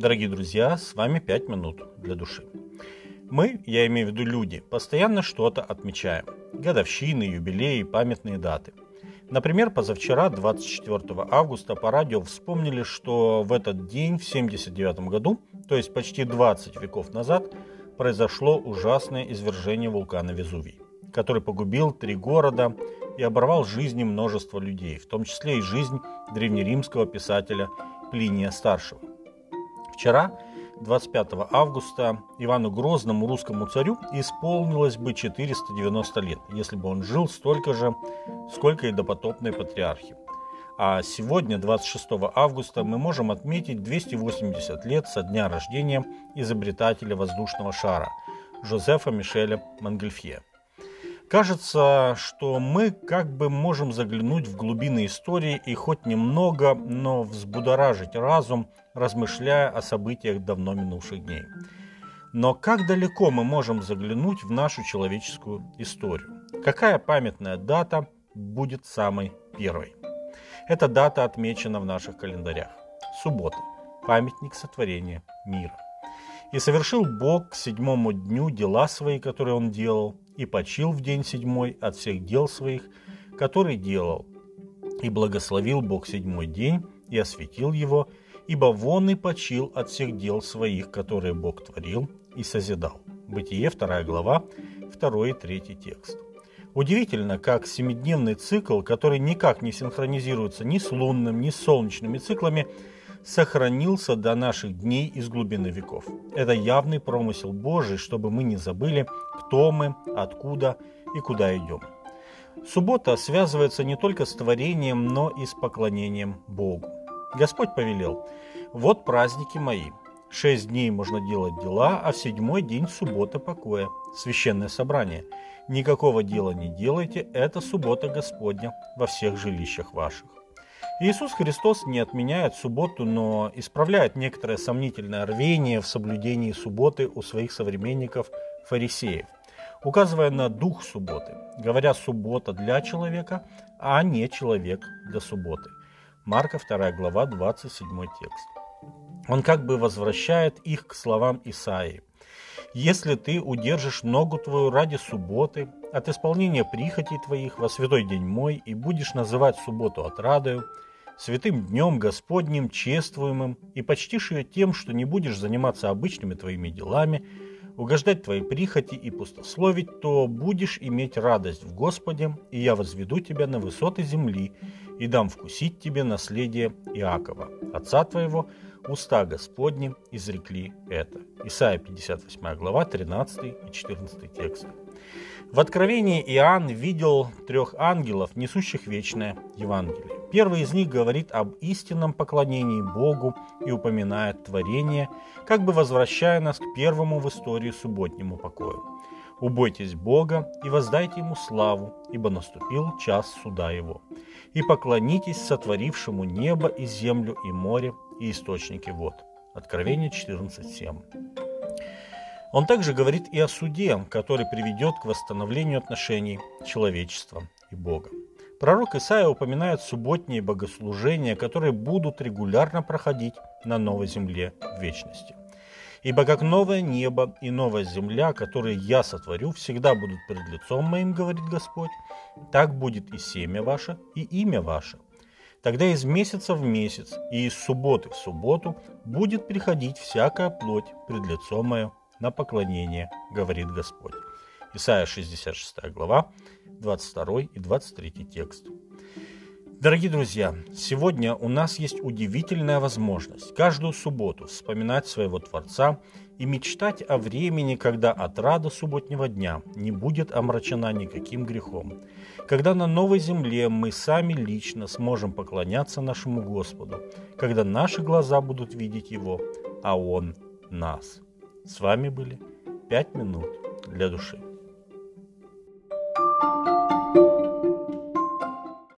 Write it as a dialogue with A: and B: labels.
A: Дорогие друзья, с вами 5 минут для души. Мы, я имею в виду люди, постоянно что-то отмечаем. Годовщины, юбилеи, памятные даты. Например, позавчера, 24 августа, по радио вспомнили, что в этот день, в 79 году, то есть почти 20 веков назад, произошло ужасное извержение вулкана Везувий, который погубил три города и оборвал жизни множества людей, в том числе и жизнь древнеримского писателя Плиния Старшего. Вчера, 25 августа, Ивану Грозному, русскому царю, исполнилось бы 490 лет, если бы он жил столько же, сколько и допотопные патриархи. А сегодня, 26 августа, мы можем отметить 280 лет со дня рождения изобретателя воздушного шара Жозефа Мишеля Монгольфье. Кажется, что мы как бы можем заглянуть в глубины истории и хоть немного, но взбудоражить разум, размышляя о событиях давно минувших дней. Но как далеко мы можем заглянуть в нашу человеческую историю? Какая памятная дата будет самой первой? Эта дата отмечена в наших календарях. Суббота. Памятник сотворения мира. И совершил Бог к седьмому дню дела свои, которые он делал, и почил в день седьмой от всех дел своих, которые делал. И благословил Бог седьмой день и осветил его, ибо вон и почил от всех дел своих, которые Бог творил и созидал. Бытие, 2 глава, 2 и 3 текст. Удивительно, как семидневный цикл, который никак не синхронизируется ни с лунным, ни с солнечными циклами, сохранился до наших дней из глубины веков. Это явный промысел Божий, чтобы мы не забыли, кто мы, откуда и куда идем. Суббота связывается не только с творением, но и с поклонением Богу. Господь повелел, вот праздники мои. Шесть дней можно делать дела, а в седьмой день суббота покоя, священное собрание. Никакого дела не делайте, это суббота Господня во всех жилищах ваших. Иисус Христос не отменяет субботу, но исправляет некоторое сомнительное рвение в соблюдении субботы у своих современников фарисеев, указывая на дух субботы, говоря «суббота для человека», а не «человек для субботы». Марка 2 глава 27 текст. Он как бы возвращает их к словам Исаии. «Если ты удержишь ногу твою ради субботы, от исполнения прихотей твоих во святой день мой, и будешь называть субботу отрадою, святым днем Господним, чествуемым, и почтишь ее тем, что не будешь заниматься обычными твоими делами, угождать твоей прихоти и пустословить, то будешь иметь радость в Господе, и я возведу тебя на высоты земли, и дам вкусить тебе наследие Иакова, отца твоего, уста Господни изрекли это. Исайя 58 глава, 13 и 14 тексты. В Откровении Иоанн видел трех ангелов, несущих вечное Евангелие. Первый из них говорит об истинном поклонении Богу и упоминает творение, как бы возвращая нас к первому в истории субботнему покою. «Убойтесь Бога и воздайте Ему славу, ибо наступил час суда Его. И поклонитесь сотворившему небо и землю и море и источники вод». Откровение 14.7. Он также говорит и о суде, который приведет к восстановлению отношений человечества и Бога. Пророк Исаия упоминает субботние богослужения, которые будут регулярно проходить на новой земле в вечности. Ибо как новое небо и новая земля, которые я сотворю, всегда будут перед лицом моим, говорит Господь, так будет и семя ваше, и имя ваше. Тогда из месяца в месяц и из субботы в субботу будет приходить всякая плоть пред лицом мое, на поклонение, говорит Господь. Исайя 66 глава, 22 и 23 текст. Дорогие друзья, сегодня у нас есть удивительная возможность каждую субботу вспоминать своего Творца и мечтать о времени, когда отрада субботнего дня не будет омрачена никаким грехом, когда на новой земле мы сами лично сможем поклоняться нашему Господу, когда наши глаза будут видеть Его, а Он нас. С вами были «Пять минут для души».